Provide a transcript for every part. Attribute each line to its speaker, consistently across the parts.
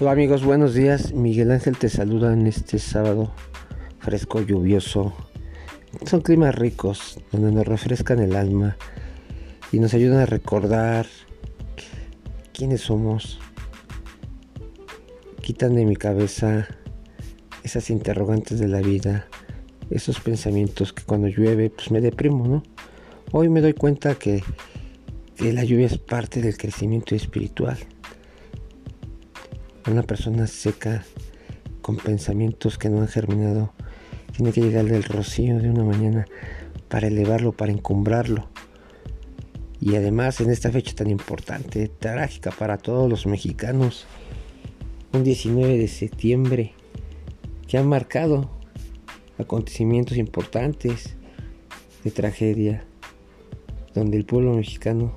Speaker 1: Hola amigos, buenos días. Miguel Ángel te saluda en este sábado fresco, lluvioso. Son climas ricos donde nos refrescan el alma y nos ayudan a recordar quiénes somos. Quitan de mi cabeza esas interrogantes de la vida, esos pensamientos que cuando llueve pues me deprimo, ¿no? Hoy me doy cuenta que, que la lluvia es parte del crecimiento espiritual una persona seca con pensamientos que no han germinado tiene que llegarle el rocío de una mañana para elevarlo, para encumbrarlo. Y además en esta fecha tan importante, trágica para todos los mexicanos, un 19 de septiembre que ha marcado acontecimientos importantes de tragedia, donde el pueblo mexicano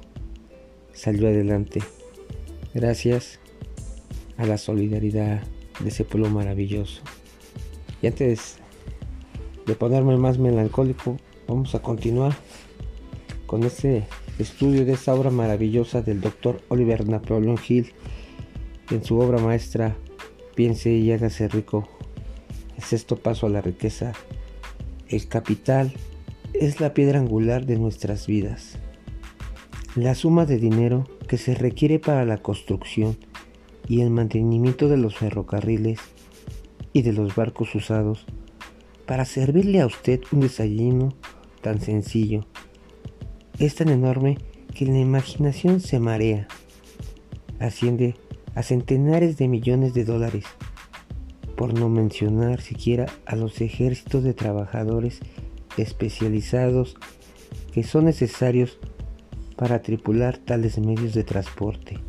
Speaker 1: salió adelante. Gracias a la solidaridad de ese pueblo maravilloso. Y antes de ponerme más melancólico, vamos a continuar con este estudio de esta obra maravillosa del doctor Oliver Napoleon Hill en su obra maestra Piense y hágase rico. El sexto paso a la riqueza. El capital es la piedra angular de nuestras vidas. La suma de dinero que se requiere para la construcción y el mantenimiento de los ferrocarriles y de los barcos usados para servirle a usted un desayuno tan sencillo. Es tan enorme que la imaginación se marea. Asciende a centenares de millones de dólares, por no mencionar siquiera a los ejércitos de trabajadores especializados que son necesarios para tripular tales medios de transporte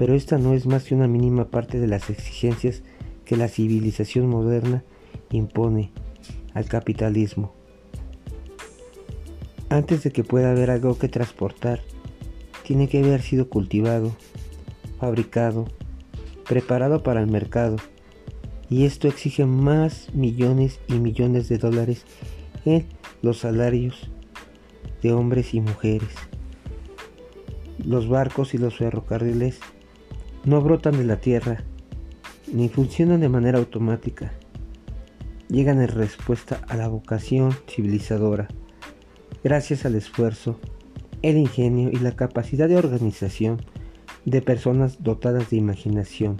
Speaker 1: pero esta no es más que una mínima parte de las exigencias que la civilización moderna impone al capitalismo. Antes de que pueda haber algo que transportar, tiene que haber sido cultivado, fabricado, preparado para el mercado, y esto exige más millones y millones de dólares en los salarios de hombres y mujeres. Los barcos y los ferrocarriles no brotan de la tierra, ni funcionan de manera automática. Llegan en respuesta a la vocación civilizadora, gracias al esfuerzo, el ingenio y la capacidad de organización de personas dotadas de imaginación,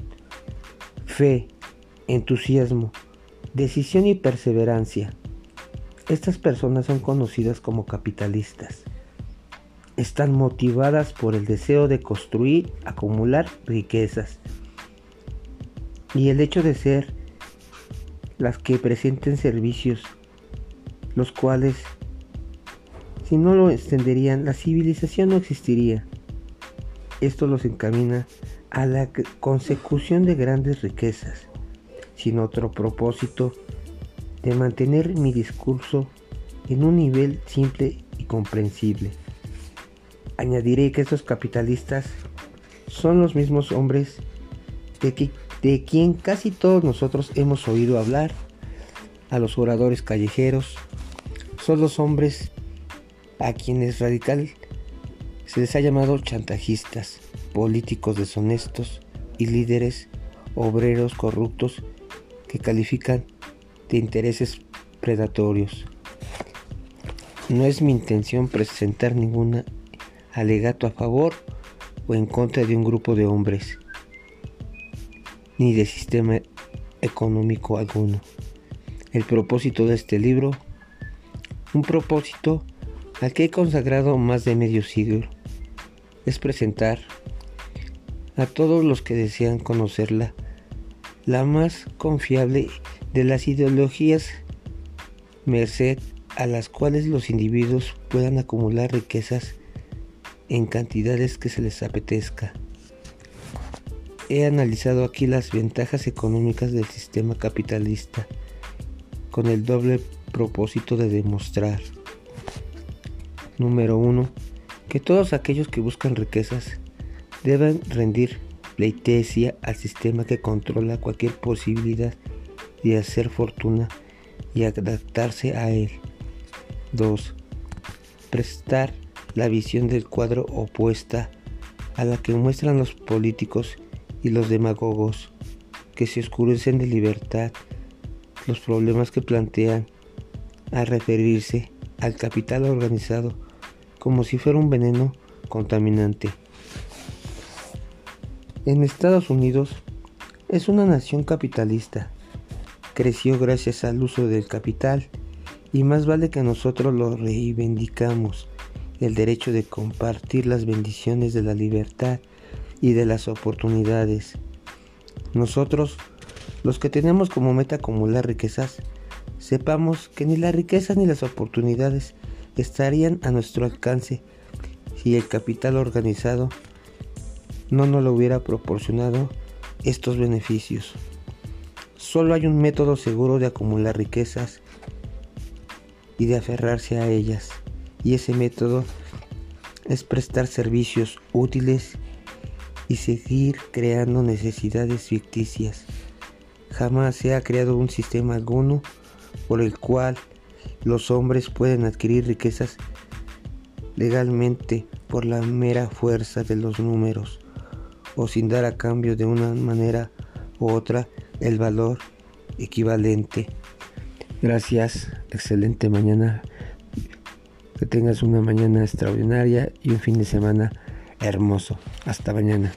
Speaker 1: fe, entusiasmo, decisión y perseverancia. Estas personas son conocidas como capitalistas están motivadas por el deseo de construir, acumular riquezas. Y el hecho de ser las que presenten servicios, los cuales, si no lo extenderían, la civilización no existiría. Esto los encamina a la consecución de grandes riquezas, sin otro propósito de mantener mi discurso en un nivel simple y comprensible. Añadiré que estos capitalistas son los mismos hombres de, de quien casi todos nosotros hemos oído hablar, a los oradores callejeros, son los hombres a quienes radical se les ha llamado chantajistas, políticos deshonestos y líderes obreros corruptos que califican de intereses predatorios. No es mi intención presentar ninguna alegato a favor o en contra de un grupo de hombres, ni de sistema económico alguno. El propósito de este libro, un propósito al que he consagrado más de medio siglo, es presentar a todos los que desean conocerla la más confiable de las ideologías merced a las cuales los individuos puedan acumular riquezas en cantidades que se les apetezca. He analizado aquí las ventajas económicas del sistema capitalista con el doble propósito de demostrar, número uno, que todos aquellos que buscan riquezas deben rendir pleitesía al sistema que controla cualquier posibilidad de hacer fortuna y adaptarse a él. 2. Prestar la visión del cuadro opuesta a la que muestran los políticos y los demagogos que se oscurecen de libertad los problemas que plantean al referirse al capital organizado como si fuera un veneno contaminante. En Estados Unidos es una nación capitalista. Creció gracias al uso del capital y más vale que nosotros lo reivindicamos, el derecho de compartir las bendiciones de la libertad y de las oportunidades. Nosotros, los que tenemos como meta acumular riquezas, sepamos que ni la riqueza ni las oportunidades estarían a nuestro alcance si el capital organizado no nos lo hubiera proporcionado estos beneficios. Solo hay un método seguro de acumular riquezas y de aferrarse a ellas, y ese método es prestar servicios útiles y seguir creando necesidades ficticias. Jamás se ha creado un sistema alguno por el cual los hombres pueden adquirir riquezas legalmente por la mera fuerza de los números o sin dar a cambio de una manera u otra el valor equivalente. Gracias, excelente mañana. Que tengas una mañana extraordinaria y un fin de semana hermoso. Hasta mañana.